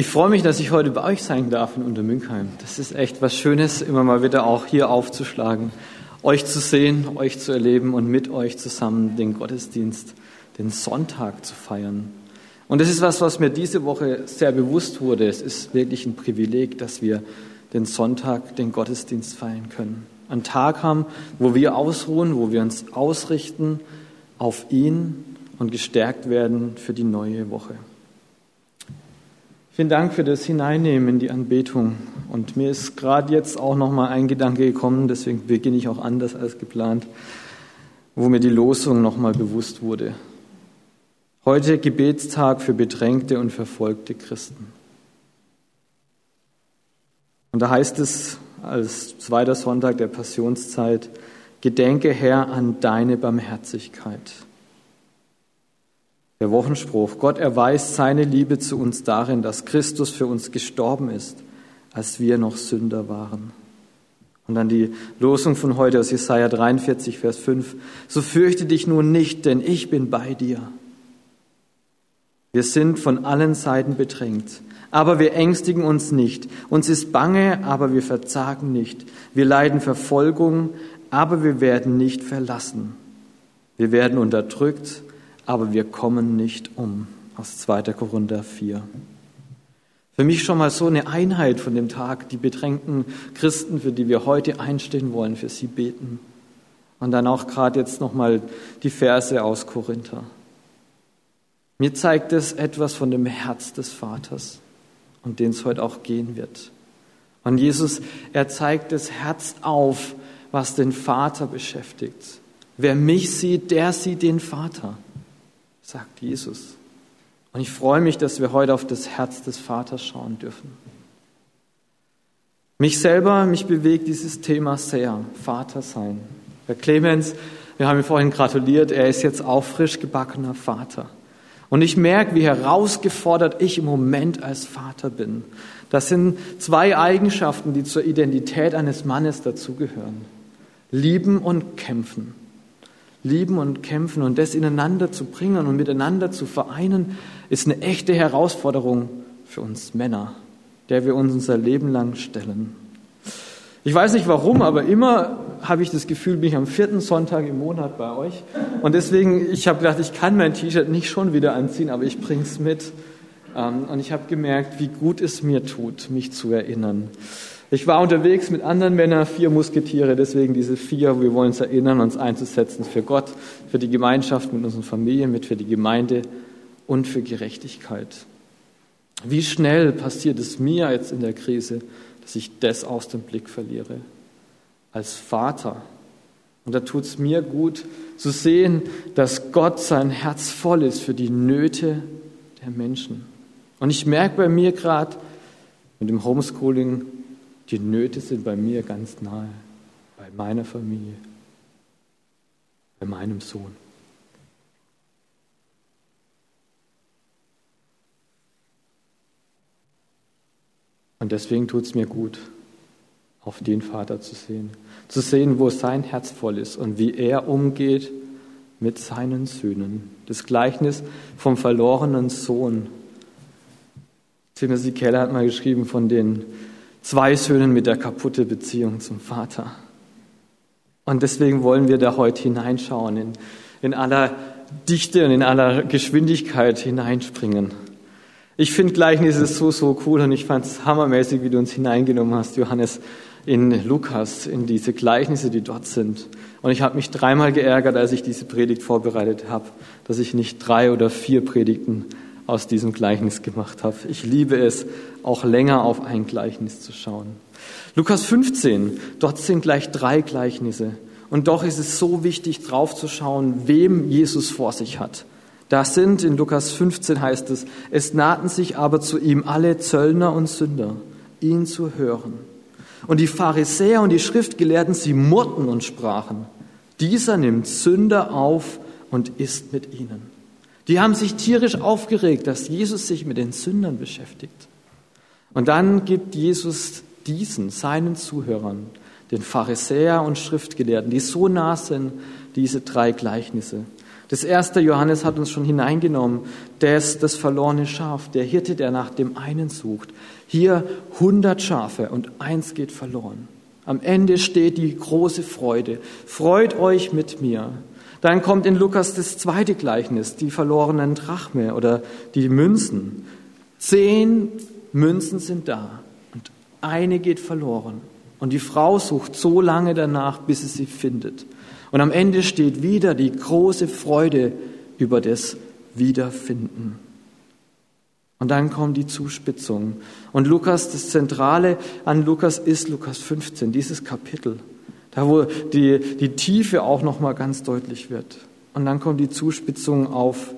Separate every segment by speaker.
Speaker 1: Ich freue mich, dass ich heute bei euch sein darf in Untermünkheim. Das ist echt was Schönes, immer mal wieder auch hier aufzuschlagen, euch zu sehen, euch zu erleben und mit euch zusammen den Gottesdienst, den Sonntag zu feiern. Und das ist was, was mir diese Woche sehr bewusst wurde. Es ist wirklich ein Privileg, dass wir den Sonntag, den Gottesdienst feiern können. Einen Tag haben, wo wir ausruhen, wo wir uns ausrichten auf ihn und gestärkt werden für die neue Woche. Vielen Dank für das Hineinnehmen in die Anbetung. Und mir ist gerade jetzt auch noch mal ein Gedanke gekommen, deswegen beginne ich auch anders als geplant, wo mir die Losung noch mal bewusst wurde. Heute Gebetstag für bedrängte und verfolgte Christen. Und da heißt es als zweiter Sonntag der Passionszeit, Gedenke Herr an deine Barmherzigkeit. Der Wochenspruch, Gott erweist seine Liebe zu uns darin, dass Christus für uns gestorben ist, als wir noch Sünder waren. Und dann die Losung von heute aus Jesaja 43, Vers 5. So fürchte dich nun nicht, denn ich bin bei dir. Wir sind von allen Seiten bedrängt, aber wir ängstigen uns nicht. Uns ist bange, aber wir verzagen nicht. Wir leiden Verfolgung, aber wir werden nicht verlassen. Wir werden unterdrückt, aber wir kommen nicht um. Aus 2. Korinther 4. Für mich schon mal so eine Einheit von dem Tag, die bedrängten Christen, für die wir heute einstehen wollen, für sie beten. Und dann auch gerade jetzt nochmal die Verse aus Korinther. Mir zeigt es etwas von dem Herz des Vaters, um den es heute auch gehen wird. Und Jesus, er zeigt das Herz auf, was den Vater beschäftigt. Wer mich sieht, der sieht den Vater sagt Jesus. Und ich freue mich, dass wir heute auf das Herz des Vaters schauen dürfen. Mich selber, mich bewegt dieses Thema sehr, Vater sein. Herr Clemens, wir haben ihm vorhin gratuliert, er ist jetzt auch frisch gebackener Vater. Und ich merke, wie herausgefordert ich im Moment als Vater bin. Das sind zwei Eigenschaften, die zur Identität eines Mannes dazugehören. Lieben und kämpfen lieben und kämpfen und das ineinander zu bringen und miteinander zu vereinen, ist eine echte Herausforderung für uns Männer, der wir uns unser Leben lang stellen. Ich weiß nicht warum, aber immer habe ich das Gefühl, bin ich am vierten Sonntag im Monat bei euch. Und deswegen, ich habe gedacht, ich kann mein T-Shirt nicht schon wieder anziehen, aber ich bringe es mit. Ähm, und ich habe gemerkt, wie gut es mir tut, mich zu erinnern. Ich war unterwegs mit anderen Männern, vier Musketiere, deswegen diese vier. Wir wollen uns erinnern, uns einzusetzen für Gott, für die Gemeinschaft mit unseren Familien, mit für die Gemeinde und für Gerechtigkeit. Wie schnell passiert es mir jetzt in der Krise, dass ich das aus dem Blick verliere? Als Vater. Und da tut es mir gut zu sehen, dass Gott sein Herz voll ist für die Nöte der Menschen. Und ich merke bei mir gerade mit dem Homeschooling, die Nöte sind bei mir ganz nahe, bei meiner Familie, bei meinem Sohn. Und deswegen tut es mir gut, auf den Vater zu sehen. Zu sehen, wo sein Herz voll ist und wie er umgeht mit seinen Söhnen. Das Gleichnis vom verlorenen Sohn. Timothy Keller hat mal geschrieben von den zwei Söhnen mit der kaputten Beziehung zum Vater. Und deswegen wollen wir da heute hineinschauen, in, in aller Dichte und in aller Geschwindigkeit hineinspringen. Ich finde Gleichnisse so, so cool und ich fand es hammermäßig, wie du uns hineingenommen hast, Johannes, in Lukas, in diese Gleichnisse, die dort sind. Und ich habe mich dreimal geärgert, als ich diese Predigt vorbereitet habe, dass ich nicht drei oder vier Predigten aus diesem Gleichnis gemacht habe. Ich liebe es, auch länger auf ein Gleichnis zu schauen. Lukas 15, dort sind gleich drei Gleichnisse. Und doch ist es so wichtig, drauf zu schauen, wem Jesus vor sich hat. Da sind, in Lukas 15 heißt es, es nahten sich aber zu ihm alle Zöllner und Sünder, ihn zu hören. Und die Pharisäer und die Schriftgelehrten, sie murrten und sprachen, dieser nimmt Sünder auf und isst mit ihnen. Die haben sich tierisch aufgeregt, dass Jesus sich mit den Sündern beschäftigt. Und dann gibt Jesus diesen, seinen Zuhörern, den Pharisäer und Schriftgelehrten, die so nah sind, diese drei Gleichnisse. Das erste Johannes hat uns schon hineingenommen, ist das verlorene Schaf, der Hirte, der nach dem einen sucht. Hier 100 Schafe und eins geht verloren. Am Ende steht die große Freude. Freut euch mit mir. Dann kommt in Lukas das zweite Gleichnis, die verlorenen Drachme oder die Münzen. Zehn Münzen sind da und eine geht verloren. Und die Frau sucht so lange danach, bis sie sie findet. Und am Ende steht wieder die große Freude über das Wiederfinden. Und dann kommt die Zuspitzung. Und Lukas, das Zentrale an Lukas ist Lukas 15, dieses Kapitel, da wo die, die Tiefe auch nochmal ganz deutlich wird. Und dann kommt die Zuspitzung auf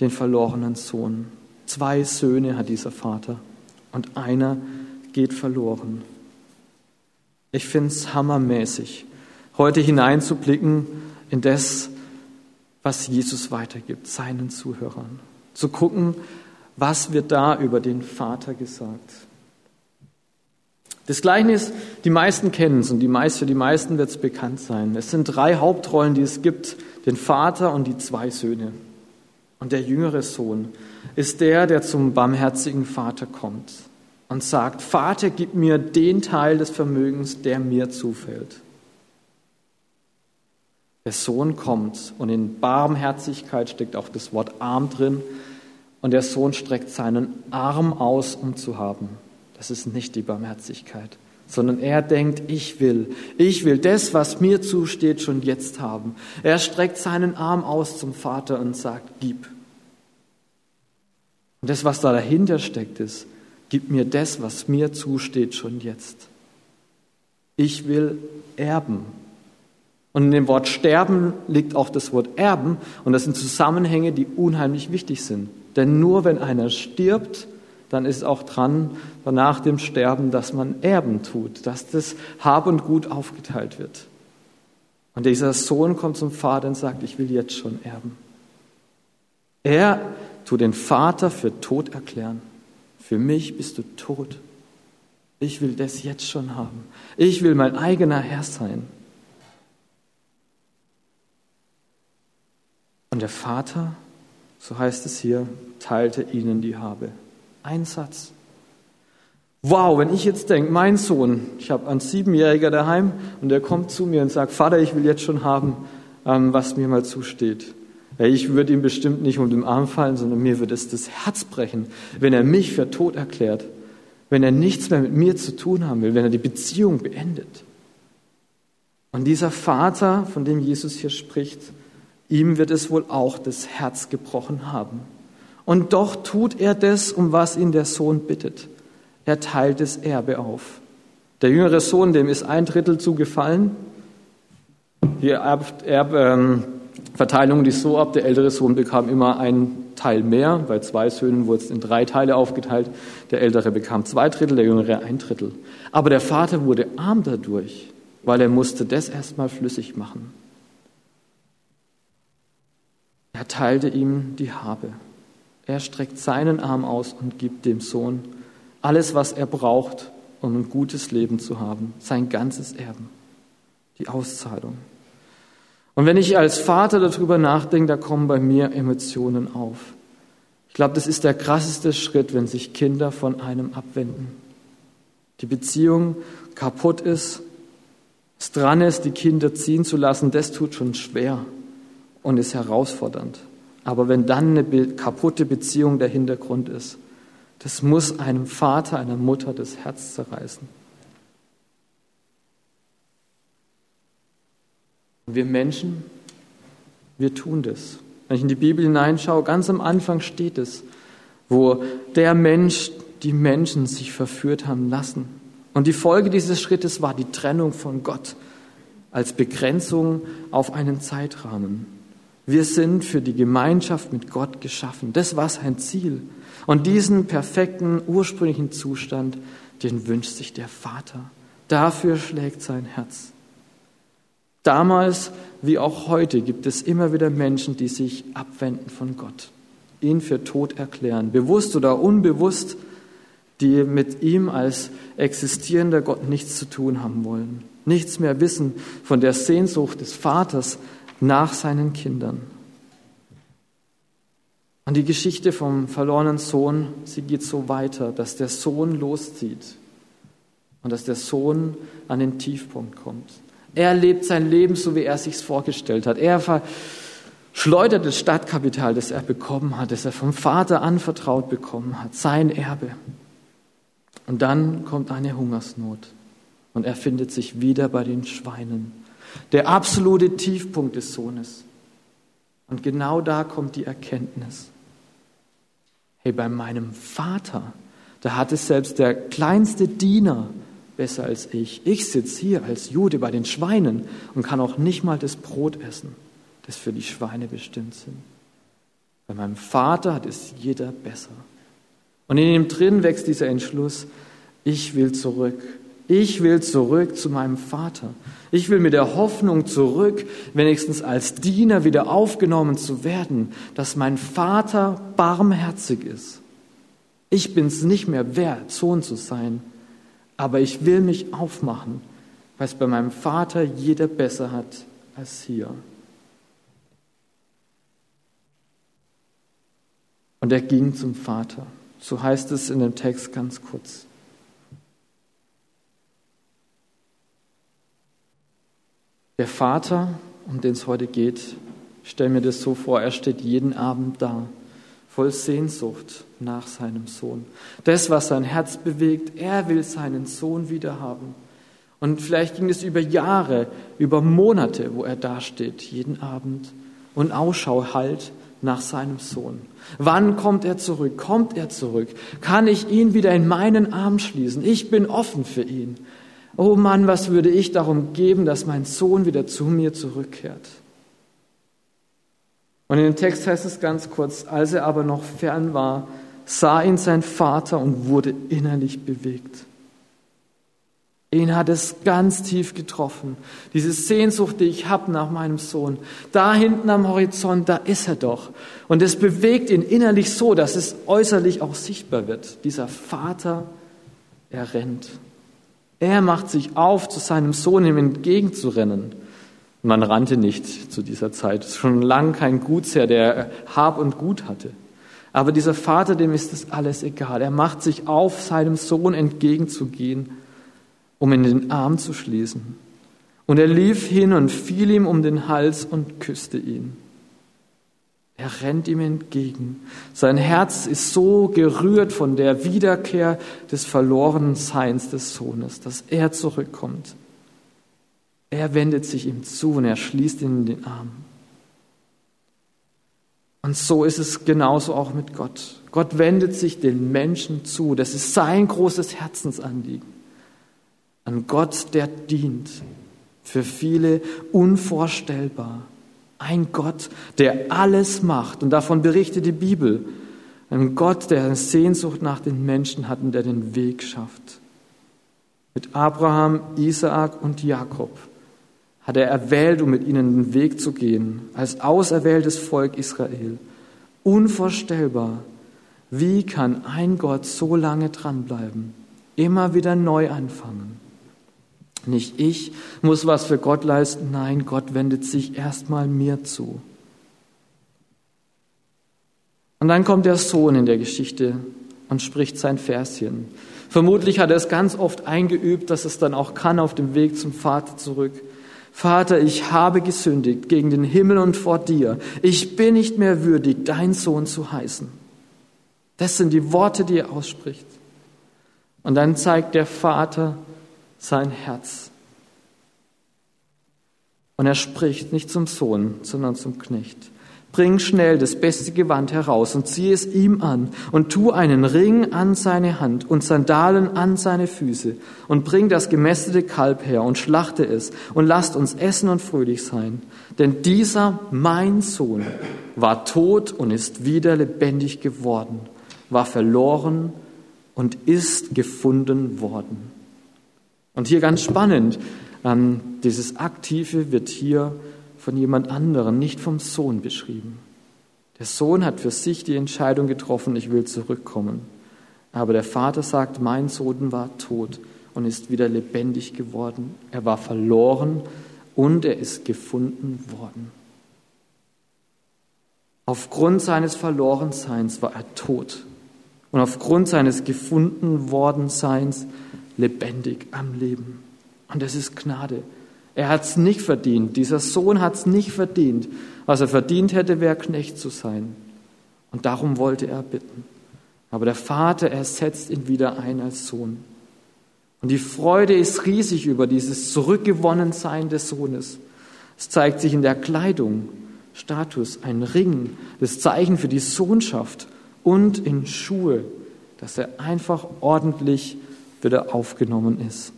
Speaker 1: den verlorenen Sohn. Zwei Söhne hat dieser Vater und einer geht verloren. Ich finde es hammermäßig, heute hineinzublicken in das, was Jesus weitergibt, seinen Zuhörern. Zu gucken, was wird da über den Vater gesagt. Das Gleichnis, die meisten kennen es und die meist, für die meisten wird es bekannt sein. Es sind drei Hauptrollen, die es gibt, den Vater und die zwei Söhne. Und der jüngere Sohn ist der, der zum barmherzigen Vater kommt und sagt, Vater, gib mir den Teil des Vermögens, der mir zufällt. Der Sohn kommt und in Barmherzigkeit steckt auch das Wort arm drin und der Sohn streckt seinen Arm aus, um zu haben. Das ist nicht die Barmherzigkeit, sondern er denkt, ich will, ich will das, was mir zusteht, schon jetzt haben. Er streckt seinen Arm aus zum Vater und sagt, gib. Und das, was da dahinter steckt, ist, gib mir das, was mir zusteht, schon jetzt. Ich will erben. Und in dem Wort sterben liegt auch das Wort erben. Und das sind Zusammenhänge, die unheimlich wichtig sind. Denn nur wenn einer stirbt, dann ist auch dran, nach dem Sterben, dass man Erben tut, dass das Hab und Gut aufgeteilt wird. Und dieser Sohn kommt zum Vater und sagt, ich will jetzt schon erben. Er tut den Vater für tot erklären. Für mich bist du tot. Ich will das jetzt schon haben. Ich will mein eigener Herr sein. Und der Vater, so heißt es hier, teilte ihnen die Habe. Ein Satz. Wow, wenn ich jetzt denke, mein Sohn, ich habe einen Siebenjähriger daheim und der kommt zu mir und sagt, Vater, ich will jetzt schon haben, ähm, was mir mal zusteht. Ich würde ihm bestimmt nicht um den Arm fallen, sondern mir würde es das Herz brechen, wenn er mich für tot erklärt, wenn er nichts mehr mit mir zu tun haben will, wenn er die Beziehung beendet. Und dieser Vater, von dem Jesus hier spricht, Ihm wird es wohl auch das Herz gebrochen haben. Und doch tut er das, um was ihn der Sohn bittet. Er teilt das Erbe auf. Der jüngere Sohn, dem ist ein Drittel zugefallen. Die Erbverteilung ähm, ist so ab, der ältere Sohn bekam immer einen Teil mehr. Bei zwei Söhnen wurde es in drei Teile aufgeteilt. Der ältere bekam zwei Drittel, der jüngere ein Drittel. Aber der Vater wurde arm dadurch, weil er musste das erstmal flüssig machen. Er teilte ihm die Habe. Er streckt seinen Arm aus und gibt dem Sohn alles, was er braucht, um ein gutes Leben zu haben, sein ganzes Erben, die Auszahlung. Und wenn ich als Vater darüber nachdenke, da kommen bei mir Emotionen auf. Ich glaube, das ist der krasseste Schritt, wenn sich Kinder von einem abwenden. Die Beziehung kaputt ist, es dran ist, die Kinder ziehen zu lassen, das tut schon schwer und ist herausfordernd. Aber wenn dann eine kaputte Beziehung der Hintergrund ist, das muss einem Vater, einer Mutter das Herz zerreißen. Wir Menschen, wir tun das. Wenn ich in die Bibel hineinschaue, ganz am Anfang steht es, wo der Mensch, die Menschen sich verführt haben lassen. Und die Folge dieses Schrittes war die Trennung von Gott als Begrenzung auf einen Zeitrahmen. Wir sind für die Gemeinschaft mit Gott geschaffen. Das war sein Ziel. Und diesen perfekten, ursprünglichen Zustand, den wünscht sich der Vater. Dafür schlägt sein Herz. Damals wie auch heute gibt es immer wieder Menschen, die sich abwenden von Gott, ihn für tot erklären, bewusst oder unbewusst, die mit ihm als existierender Gott nichts zu tun haben wollen, nichts mehr wissen von der Sehnsucht des Vaters nach seinen Kindern. Und die Geschichte vom verlorenen Sohn, sie geht so weiter, dass der Sohn loszieht und dass der Sohn an den Tiefpunkt kommt. Er lebt sein Leben so, wie er sich vorgestellt hat. Er verschleudert das Stadtkapital, das er bekommen hat, das er vom Vater anvertraut bekommen hat, sein Erbe. Und dann kommt eine Hungersnot und er findet sich wieder bei den Schweinen. Der absolute Tiefpunkt des Sohnes. Und genau da kommt die Erkenntnis. Hey, bei meinem Vater, da hat es selbst der kleinste Diener besser als ich. Ich sitze hier als Jude bei den Schweinen und kann auch nicht mal das Brot essen, das für die Schweine bestimmt sind. Bei meinem Vater hat es jeder besser. Und in ihm drin wächst dieser Entschluss, ich will zurück. Ich will zurück zu meinem Vater. Ich will mit der Hoffnung zurück, wenigstens als Diener wieder aufgenommen zu werden, dass mein Vater barmherzig ist. Ich bin es nicht mehr wert, Sohn zu sein, aber ich will mich aufmachen, weil es bei meinem Vater jeder besser hat als hier. Und er ging zum Vater. So heißt es in dem Text ganz kurz. Der Vater, um den es heute geht, stell mir das so vor, er steht jeden Abend da, voll Sehnsucht nach seinem Sohn. Das, was sein Herz bewegt, er will seinen Sohn wiederhaben. Und vielleicht ging es über Jahre, über Monate, wo er dasteht, jeden Abend und Ausschau halt nach seinem Sohn. Wann kommt er zurück? Kommt er zurück? Kann ich ihn wieder in meinen Arm schließen? Ich bin offen für ihn. Oh Mann, was würde ich darum geben, dass mein Sohn wieder zu mir zurückkehrt? Und in dem Text heißt es ganz kurz, als er aber noch fern war, sah ihn sein Vater und wurde innerlich bewegt. Ihn hat es ganz tief getroffen. Diese Sehnsucht, die ich habe nach meinem Sohn. Da hinten am Horizont, da ist er doch. Und es bewegt ihn innerlich so, dass es äußerlich auch sichtbar wird. Dieser Vater, er rennt. Er macht sich auf, zu seinem Sohn ihm entgegenzurennen. Man rannte nicht zu dieser Zeit. Schon lang kein Gutsherr, der Hab und Gut hatte. Aber dieser Vater, dem ist das alles egal. Er macht sich auf, seinem Sohn entgegenzugehen, um in den Arm zu schließen. Und er lief hin und fiel ihm um den Hals und küsste ihn. Er rennt ihm entgegen. Sein Herz ist so gerührt von der Wiederkehr des verlorenen Seins des Sohnes, dass er zurückkommt. Er wendet sich ihm zu und er schließt ihn in den Arm. Und so ist es genauso auch mit Gott. Gott wendet sich den Menschen zu. Das ist sein großes Herzensanliegen. An Gott, der dient. Für viele unvorstellbar ein Gott, der alles macht. Und davon berichtet die Bibel. Ein Gott, der eine Sehnsucht nach den Menschen hat und der den Weg schafft. Mit Abraham, Isaak und Jakob hat er erwählt, um mit ihnen den Weg zu gehen, als auserwähltes Volk Israel. Unvorstellbar. Wie kann ein Gott so lange dranbleiben? Immer wieder neu anfangen. Nicht ich muss was für Gott leisten, nein, Gott wendet sich erstmal mir zu. Und dann kommt der Sohn in der Geschichte und spricht sein Verschen. Vermutlich hat er es ganz oft eingeübt, dass es dann auch kann auf dem Weg zum Vater zurück. Vater, ich habe gesündigt gegen den Himmel und vor dir. Ich bin nicht mehr würdig, dein Sohn zu heißen. Das sind die Worte, die er ausspricht. Und dann zeigt der Vater sein Herz. Und er spricht nicht zum Sohn, sondern zum Knecht. Bring schnell das beste Gewand heraus und zieh es ihm an und tu einen Ring an seine Hand und Sandalen an seine Füße und bring das gemästete Kalb her und schlachte es und lasst uns essen und fröhlich sein. Denn dieser, mein Sohn, war tot und ist wieder lebendig geworden, war verloren und ist gefunden worden. Und hier ganz spannend, ähm, dieses Aktive wird hier von jemand anderem, nicht vom Sohn beschrieben. Der Sohn hat für sich die Entscheidung getroffen, ich will zurückkommen. Aber der Vater sagt, mein Sohn war tot und ist wieder lebendig geworden. Er war verloren und er ist gefunden worden. Aufgrund seines Verlorenseins war er tot und aufgrund seines gefunden Wordenseins lebendig am Leben. Und das ist Gnade. Er hat es nicht verdient. Dieser Sohn hat es nicht verdient. Was er verdient hätte, wäre Knecht zu sein. Und darum wollte er bitten. Aber der Vater ersetzt ihn wieder ein als Sohn. Und die Freude ist riesig über dieses Zurückgewonnensein des Sohnes. Es zeigt sich in der Kleidung, Status, ein Ring, das Zeichen für die Sohnschaft und in Schuhe, dass er einfach ordentlich wieder aufgenommen ist.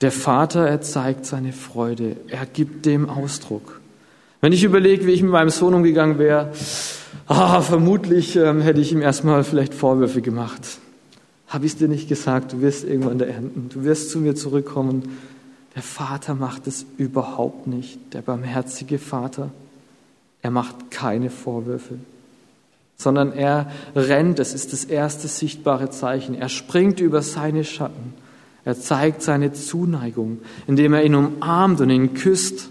Speaker 1: Der Vater, er zeigt seine Freude, er gibt dem Ausdruck. Wenn ich überlege, wie ich mit meinem Sohn umgegangen wäre, ah, vermutlich ähm, hätte ich ihm erstmal vielleicht Vorwürfe gemacht. Habe ich es dir nicht gesagt, du wirst irgendwann da ernten, du wirst zu mir zurückkommen. Der Vater macht es überhaupt nicht, der barmherzige Vater. Er macht keine Vorwürfe, sondern er rennt, das ist das erste sichtbare Zeichen. Er springt über seine Schatten. Er zeigt seine Zuneigung, indem er ihn umarmt und ihn küsst.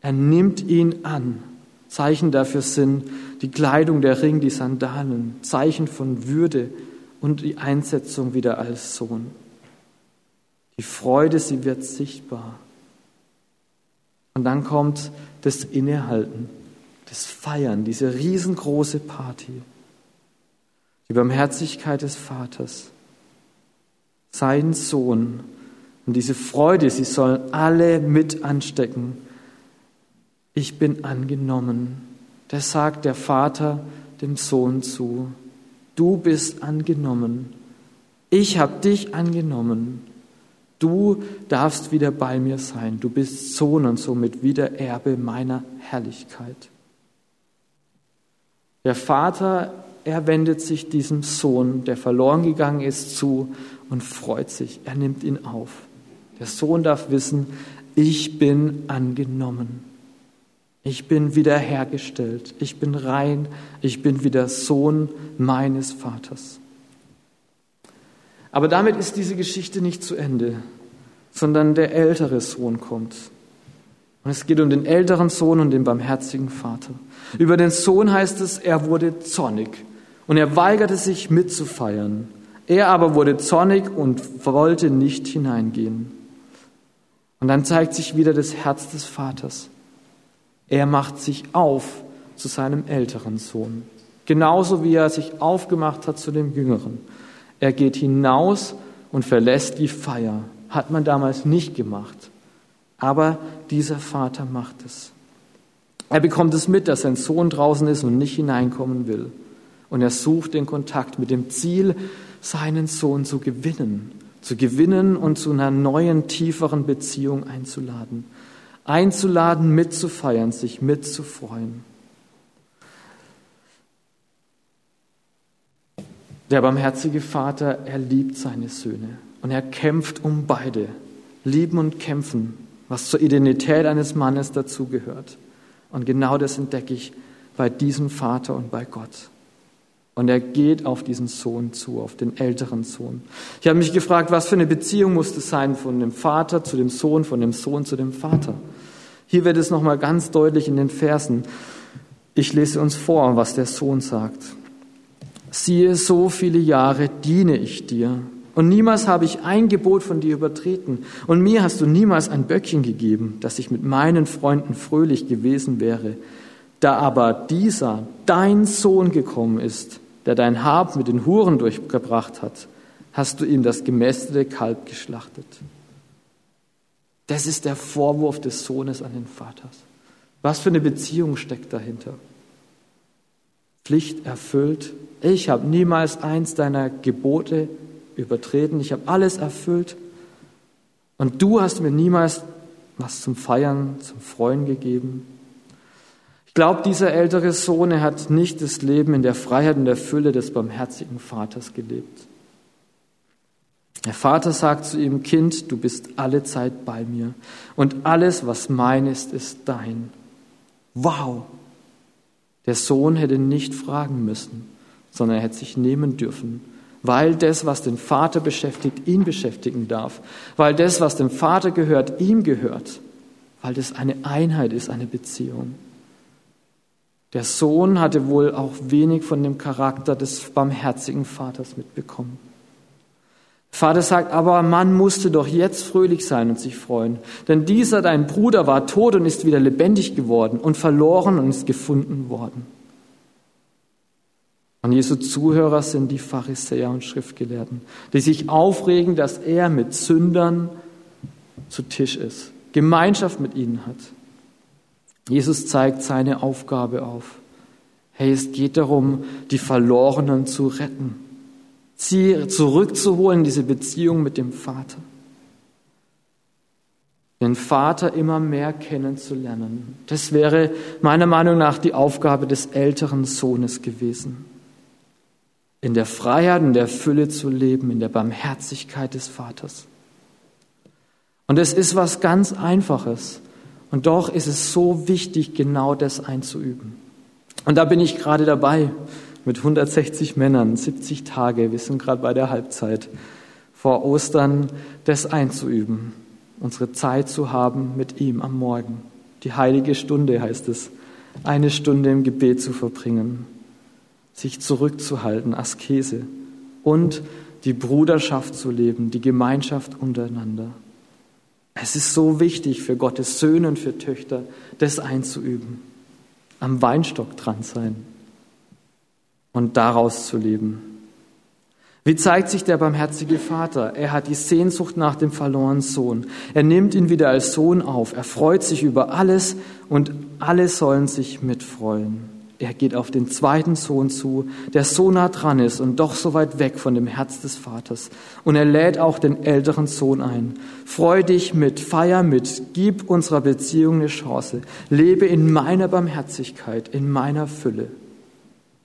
Speaker 1: Er nimmt ihn an. Zeichen dafür sind die Kleidung, der Ring, die Sandalen, Zeichen von Würde und die Einsetzung wieder als Sohn. Die Freude, sie wird sichtbar. Und dann kommt das Innehalten, das Feiern, diese riesengroße Party. Die Barmherzigkeit des Vaters, sein Sohn und diese Freude, sie sollen alle mit anstecken ich bin angenommen. Das sagt der Vater dem Sohn zu. Du bist angenommen. Ich habe dich angenommen. Du darfst wieder bei mir sein. Du bist Sohn und somit wieder Erbe meiner Herrlichkeit. Der Vater, er wendet sich diesem Sohn, der verloren gegangen ist, zu und freut sich. Er nimmt ihn auf. Der Sohn darf wissen, ich bin angenommen. Ich bin wiederhergestellt. Ich bin rein. Ich bin wieder Sohn meines Vaters. Aber damit ist diese Geschichte nicht zu Ende, sondern der ältere Sohn kommt. Und es geht um den älteren Sohn und den barmherzigen Vater. Über den Sohn heißt es, er wurde zornig und er weigerte sich mitzufeiern. Er aber wurde zornig und wollte nicht hineingehen. Und dann zeigt sich wieder das Herz des Vaters. Er macht sich auf zu seinem älteren Sohn, genauso wie er sich aufgemacht hat zu dem jüngeren. Er geht hinaus und verlässt die Feier. Hat man damals nicht gemacht. Aber dieser Vater macht es. Er bekommt es mit, dass sein Sohn draußen ist und nicht hineinkommen will. Und er sucht den Kontakt mit dem Ziel, seinen Sohn zu gewinnen, zu gewinnen und zu einer neuen, tieferen Beziehung einzuladen einzuladen, mitzufeiern, sich mitzufreuen. Der barmherzige Vater, er liebt seine Söhne und er kämpft um beide. Lieben und kämpfen, was zur Identität eines Mannes dazugehört. Und genau das entdecke ich bei diesem Vater und bei Gott. Und er geht auf diesen Sohn zu, auf den älteren Sohn. Ich habe mich gefragt, was für eine Beziehung muss es sein von dem Vater zu dem Sohn, von dem Sohn zu dem Vater. Hier wird es nochmal ganz deutlich in den Versen. Ich lese uns vor, was der Sohn sagt. Siehe, so viele Jahre diene ich dir, und niemals habe ich ein Gebot von dir übertreten, und mir hast du niemals ein Böckchen gegeben, dass ich mit meinen Freunden fröhlich gewesen wäre. Da aber dieser, dein Sohn gekommen ist, der dein Hab mit den Huren durchgebracht hat, hast du ihm das gemästete Kalb geschlachtet. Das ist der Vorwurf des Sohnes an den Vaters. Was für eine Beziehung steckt dahinter? Pflicht erfüllt. Ich habe niemals eins deiner Gebote übertreten. Ich habe alles erfüllt. Und du hast mir niemals was zum Feiern, zum Freuen gegeben. Ich glaube, dieser ältere Sohn, er hat nicht das Leben in der Freiheit und der Fülle des barmherzigen Vaters gelebt. Der Vater sagt zu ihm, Kind, du bist alle Zeit bei mir und alles, was mein ist, ist dein. Wow! Der Sohn hätte nicht fragen müssen, sondern er hätte sich nehmen dürfen, weil das, was den Vater beschäftigt, ihn beschäftigen darf, weil das, was dem Vater gehört, ihm gehört, weil das eine Einheit ist, eine Beziehung. Der Sohn hatte wohl auch wenig von dem Charakter des barmherzigen Vaters mitbekommen. Vater sagt, aber man musste doch jetzt fröhlich sein und sich freuen, denn dieser dein Bruder war tot und ist wieder lebendig geworden und verloren und ist gefunden worden. Und Jesu Zuhörer sind die Pharisäer und Schriftgelehrten, die sich aufregen, dass er mit Sündern zu Tisch ist, Gemeinschaft mit ihnen hat. Jesus zeigt seine Aufgabe auf. Hey, es geht darum, die Verlorenen zu retten sie zurückzuholen, diese Beziehung mit dem Vater. Den Vater immer mehr kennenzulernen. Das wäre meiner Meinung nach die Aufgabe des älteren Sohnes gewesen. In der Freiheit und der Fülle zu leben, in der Barmherzigkeit des Vaters. Und es ist was ganz Einfaches. Und doch ist es so wichtig, genau das einzuüben. Und da bin ich gerade dabei mit 160 Männern, 70 Tage, wir sind gerade bei der Halbzeit, vor Ostern das einzuüben, unsere Zeit zu haben mit ihm am Morgen. Die heilige Stunde heißt es, eine Stunde im Gebet zu verbringen, sich zurückzuhalten, Askese und die Bruderschaft zu leben, die Gemeinschaft untereinander. Es ist so wichtig für Gottes Söhne und für Töchter, das einzuüben, am Weinstock dran sein und daraus zu leben. Wie zeigt sich der barmherzige Vater? Er hat die Sehnsucht nach dem verlorenen Sohn. Er nimmt ihn wieder als Sohn auf. Er freut sich über alles und alle sollen sich mitfreuen. Er geht auf den zweiten Sohn zu, der so nah dran ist und doch so weit weg von dem Herz des Vaters. Und er lädt auch den älteren Sohn ein. Freu dich mit, feier mit, gib unserer Beziehung eine Chance. Lebe in meiner Barmherzigkeit, in meiner Fülle.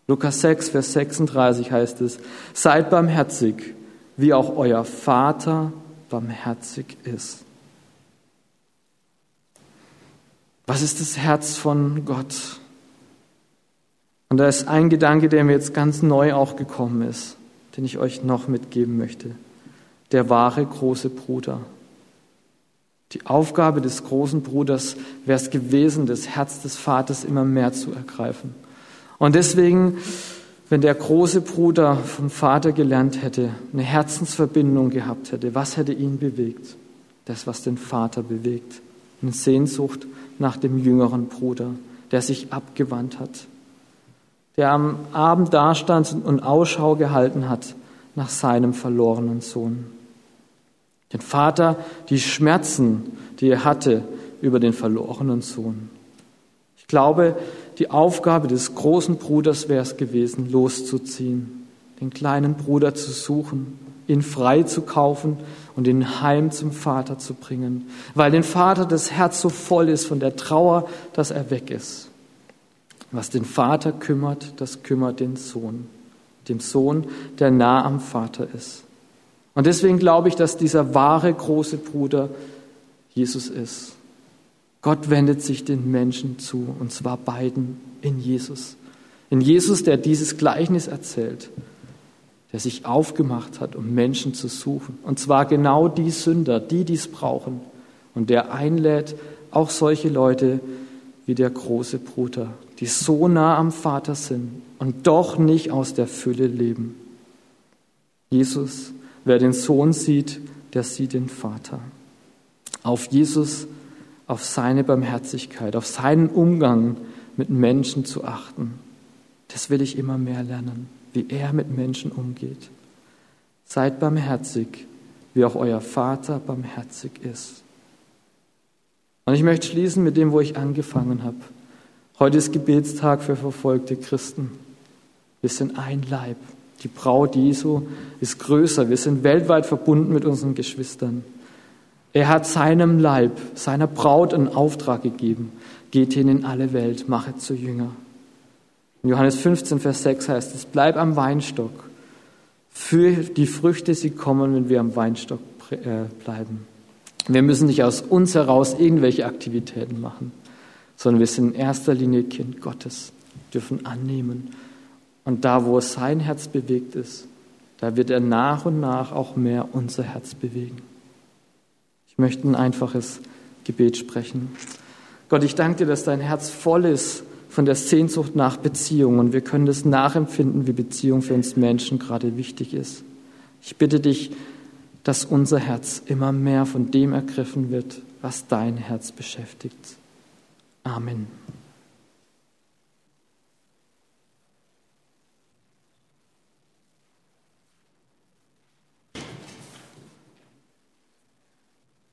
Speaker 1: Lukas 6, Vers 36 heißt es, seid barmherzig, wie auch euer Vater barmherzig ist. Was ist das Herz von Gott? Und da ist ein Gedanke, der mir jetzt ganz neu auch gekommen ist, den ich euch noch mitgeben möchte. Der wahre große Bruder. Die Aufgabe des großen Bruders wäre es gewesen, das Herz des Vaters immer mehr zu ergreifen. Und deswegen, wenn der große Bruder vom Vater gelernt hätte, eine Herzensverbindung gehabt hätte, was hätte ihn bewegt? Das, was den Vater bewegt. Eine Sehnsucht nach dem jüngeren Bruder, der sich abgewandt hat, der am Abend dastand und Ausschau gehalten hat nach seinem verlorenen Sohn. Den Vater, die Schmerzen, die er hatte über den verlorenen Sohn. Ich glaube, die Aufgabe des großen Bruders wäre es gewesen, loszuziehen, den kleinen Bruder zu suchen, ihn frei zu kaufen und ihn heim zum Vater zu bringen, weil den Vater das Herz so voll ist von der Trauer, dass er weg ist. Was den Vater kümmert, das kümmert den Sohn, dem Sohn, der nah am Vater ist. Und deswegen glaube ich, dass dieser wahre große Bruder Jesus ist. Gott wendet sich den Menschen zu, und zwar beiden in Jesus. In Jesus, der dieses Gleichnis erzählt, der sich aufgemacht hat, um Menschen zu suchen. Und zwar genau die Sünder, die dies brauchen. Und der einlädt auch solche Leute wie der große Bruder, die so nah am Vater sind und doch nicht aus der Fülle leben. Jesus, wer den Sohn sieht, der sieht den Vater. Auf Jesus auf seine Barmherzigkeit, auf seinen Umgang mit Menschen zu achten. Das will ich immer mehr lernen, wie er mit Menschen umgeht. Seid barmherzig, wie auch euer Vater barmherzig ist. Und ich möchte schließen mit dem, wo ich angefangen habe. Heute ist Gebetstag für verfolgte Christen. Wir sind ein Leib. Die Braut Jesu ist größer. Wir sind weltweit verbunden mit unseren Geschwistern. Er hat seinem Leib, seiner Braut einen Auftrag gegeben. Geht hin in alle Welt, machet zu Jünger. In Johannes 15, Vers 6 heißt es, bleib am Weinstock. Für die Früchte, sie kommen, wenn wir am Weinstock äh, bleiben. Wir müssen nicht aus uns heraus irgendwelche Aktivitäten machen, sondern wir sind in erster Linie Kind Gottes, dürfen annehmen. Und da, wo sein Herz bewegt ist, da wird er nach und nach auch mehr unser Herz bewegen möchte ein einfaches Gebet sprechen. Gott, ich danke dir, dass dein Herz voll ist von der Sehnsucht nach Beziehung und wir können das nachempfinden, wie Beziehung für uns Menschen gerade wichtig ist. Ich bitte dich, dass unser Herz immer mehr von dem ergriffen wird, was dein Herz beschäftigt. Amen.